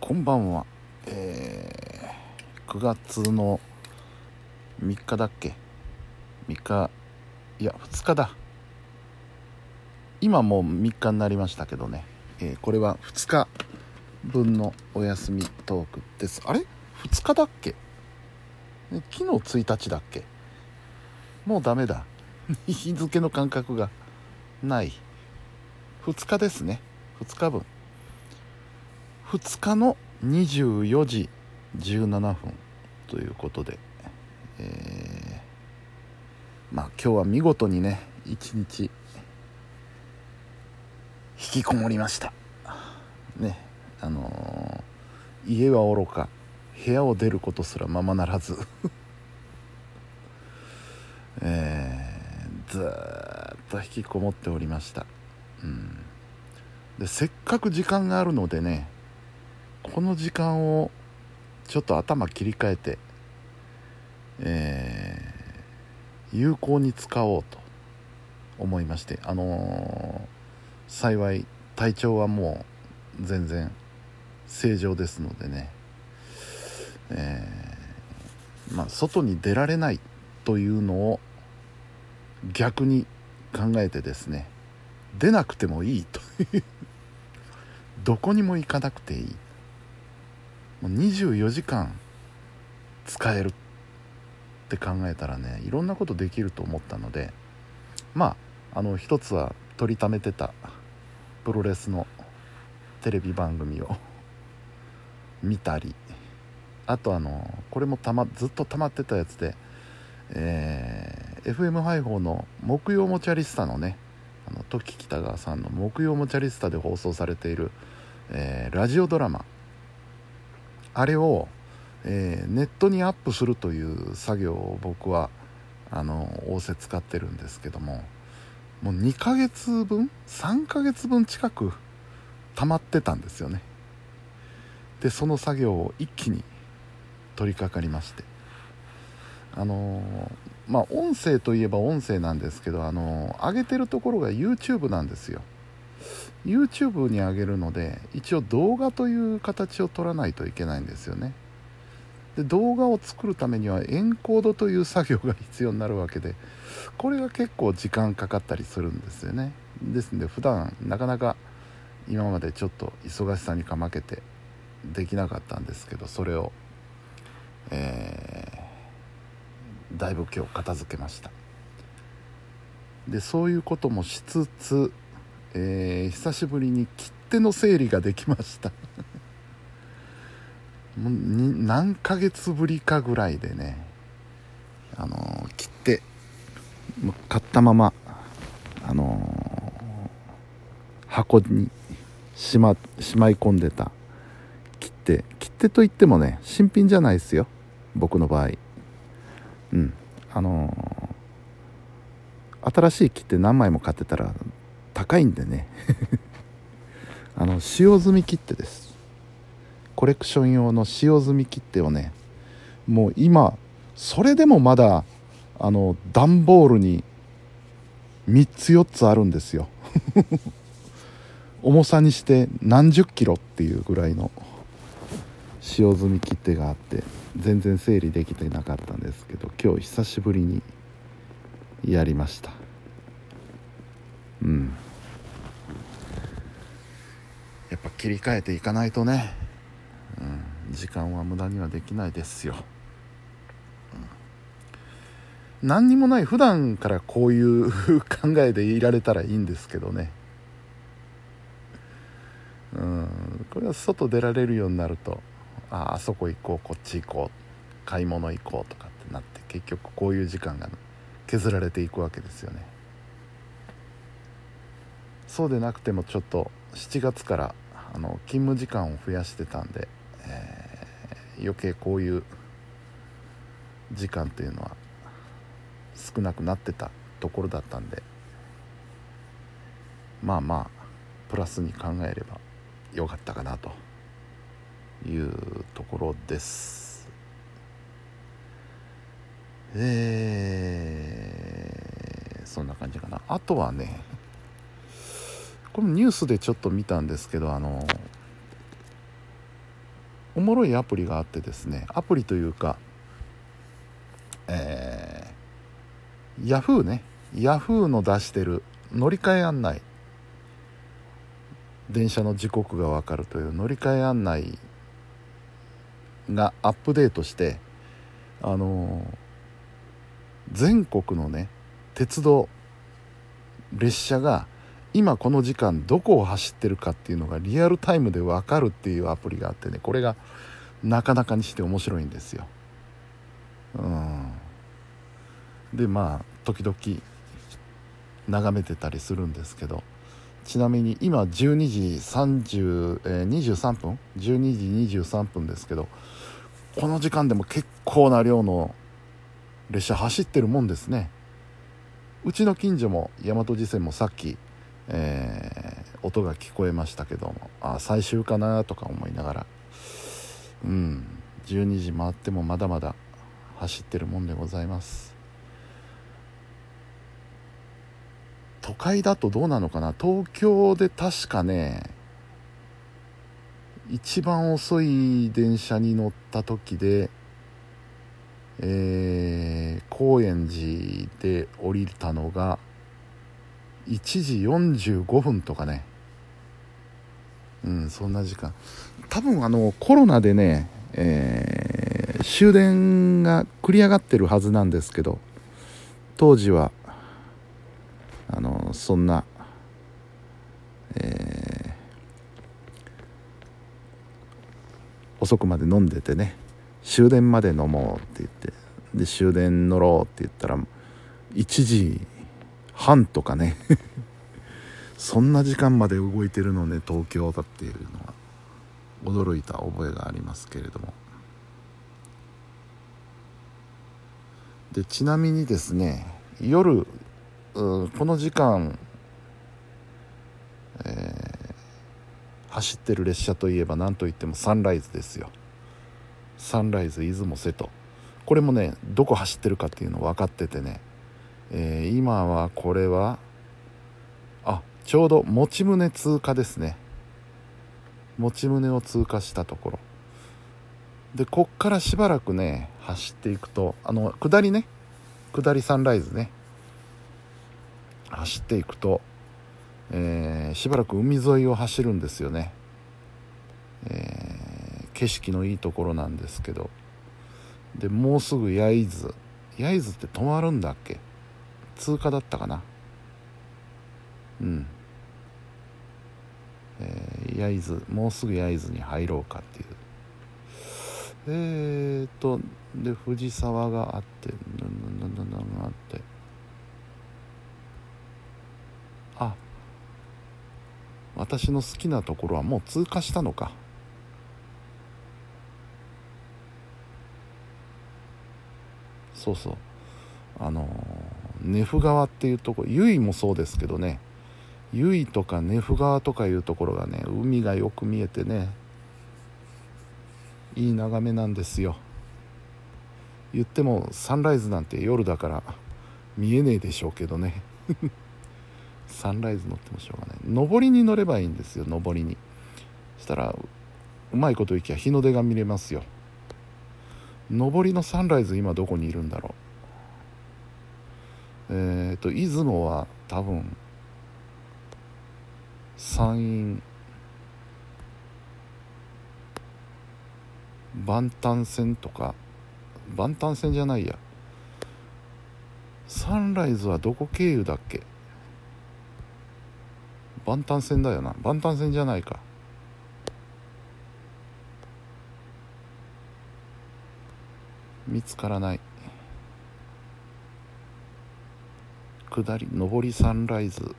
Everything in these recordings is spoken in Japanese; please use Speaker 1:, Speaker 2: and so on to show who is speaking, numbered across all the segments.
Speaker 1: こんばんは、えー、9月の3日だっけ？3日。いや2日だ。今もう3日になりましたけどね、えー、これは2日分のお休みトークです。あれ？2日だっけ？昨日1日だっけ？もうダメだ。日付の感覚がない。2日ですね。2日分。2日の24時17分ということで、えー、まあ今日は見事にね一日引きこもりました。ねあのー、家はおろか部屋を出ることすらままならず。えー、ずっと引きこもっておりました、うん、でせっかく時間があるのでねこの時間をちょっと頭切り替えて、えー、有効に使おうと思いましてあのー、幸い体調はもう全然正常ですのでね、えー、まあ、外に出られないというのを逆に考えてですね出なくてもいいというどこにも行かなくていい。もう24時間使えるって考えたらねいろんなことできると思ったのでまああの一つは取りためてたプロレスのテレビ番組を 見たりあとあのこれもた、ま、ずっと溜まってたやつで、えー、FM 配報の木曜もチャリスタのねあの時北川さんの木曜もチャリスタで放送されている、えー、ラジオドラマあれを、えー、ネットにアップするという作業を僕はあの仰せ使ってるんですけどももう2ヶ月分3ヶ月分近く溜まってたんですよね。でその作業を一気に取り掛かりまして。あのまあ音声といえば音声なんですけどあの上げてるところが YouTube なんですよ。YouTube に上げるので一応動画という形を取らないといけないんですよね。で動画を作るためにはエンコードという作業が必要になるわけでこれが結構時間かかったりするんですよね。ですんで普段なかなか今までちょっと忙しさにかまけてできなかったんですけどそれを、えー、だいぶ今日片付けました。でそういうこともしつつえー、久しぶりに切手の整理ができました。もう何ヶ月ぶりかぐらいでね。あのー、切手買ったままあのー、箱にしましまい込んでた切手。切手といってもね新品じゃないですよ。僕の場合。うん。あの、新しい切手何枚も買ってたら高いんでね。あの使用済み切手です。コレクション用の使用済み切手をねもう今それでもまだあの段ボールに3つ4つあるんですよ。重さにして何十キロっていうぐらいの使用済み切手があって全然整理できてなかったんですけど今日久しぶりにやりました。うんやっぱ切り替えていかないとね、うん、時間は無駄にはできないですよ、うん、何にもない普段からこういう考えでいられたらいいんですけどね。うん。これは外出られるようになるとああそこ行こうこっち行こう買い物行こうとかってなって結局こういう時間が削られていくわけですよね。そうでなくてもちょっと7月からあの勤務時間を増やしてたんで、えー、余計こういう時間っていうのは少なくなってたところだったんでまあまあプラスに考えればよかったかなというところです。えー、そんな感じかな。あとはねこのニュースでちょっと見たんですけどあのおもろいアプリがあってですねアプリというかえー、ヤフーね。ヤフーの出してる乗り換え案内電車の時刻が分かるという乗り換え案内がアップデートしてあの、全国のね鉄道列車が今この時間どこを走ってるかっていうのがリアルタイムで分かるっていうアプリがあってねこれがなかなかにして面白いんですよ。うん、でまあ時々眺めてたりするんですけどちなみに今12時30、えー、23分？12時23分ですけどこの時間でも結構な量の列車走ってるもんですね。うちの近所も大和路線もさっき、えー、音が聞こえましたけどもあ最終かなとか思いながらうん12時回ってもまだまだ走ってるもんでございます。都会だとどうなのかな？東京で確かね一番遅い電車に乗った時でえー、高円寺で降りたのが1時45分とかね。うんそんな時間。多分あのコロナでね、えー、終電が繰り上がってるはずなんですけど当時はあのそんな、えー、遅くまで飲んでてね終電まで飲もうって言ってで終電乗ろうって言ったら1時半とかね。そんな時間まで動いてるのね東京だっていうのは。驚いた覚えがありますけれども。でちなみにですね夜この時間、えー、走ってる列車といえば何といってもサンライズですよ。サンライズ出雲瀬戸。これもねどこ走ってるかっていうの分かっててね、えー、今はこれはあちょうど持ち宗通過ですね。持ち宗を通過したところ。でこっからしばらくね走っていくとあの下りね。下りサンライズね。走っていくと、えー、しばらく海沿いを走るんですよね、えー、景色のいいところなんですけど。でもうすぐ焼津。焼津って止まるんだっけ？通過だったかな。うん。えー、焼津もうすぐ焼津に入ろうかっていう。えーとで藤沢があってなななななって。あ私の好きなところはもう通過したのか。そうそう。あの根府川っていうとこ由比もそうですけどね。由比とか根府川とかいうところがね海がよく見えてねいい眺めなんですよ。言ってもサンライズなんて夜だから見えねえでしょうけどね。サンライズ乗ってもしょうがない。上りに乗ればいいんですよ上りに。したらうまいこといきゃ日の出が見れますよ。上りのサンライズ今どこにいるんだろう。えっ、ー、と出雲は多分山陰万端線とか万端線じゃないや。サンライズはどこ経由だっけ？万端線だよな。万端線じゃないか。見つからない。下り上りサンライズ。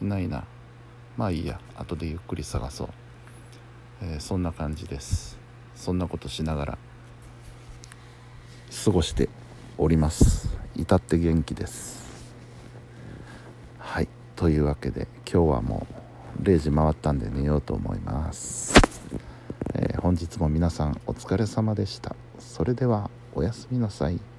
Speaker 1: いないな。まあいいや。後でゆっくり探そう、えー、そんな感じです。そんなことしながら過ごしております。至って元気です。はい。というわけで今日はもう0時回ったんで寝ようと思います、えー、本日も皆さんお疲れ様でした。それではおやすみなさい。